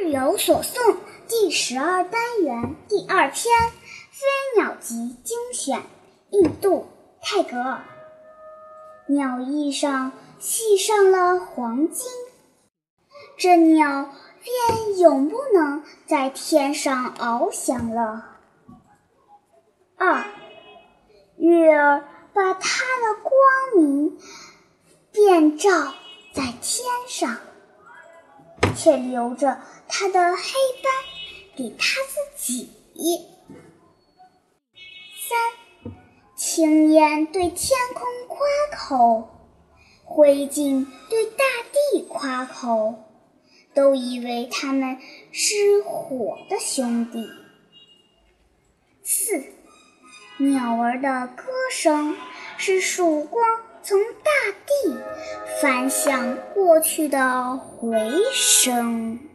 日有所诵第十二单元第二篇《飞鸟集》精选，印度泰戈尔。鸟翼上系上了黄金，这鸟便永不能在天上翱翔了。二，月儿把它的光明遍照在天上。却留着他的黑斑给他自己。三，青烟对天空夸口，灰烬对大地夸口，都以为他们是火的兄弟。四，鸟儿的歌声是曙光从大地。反响过去的回声。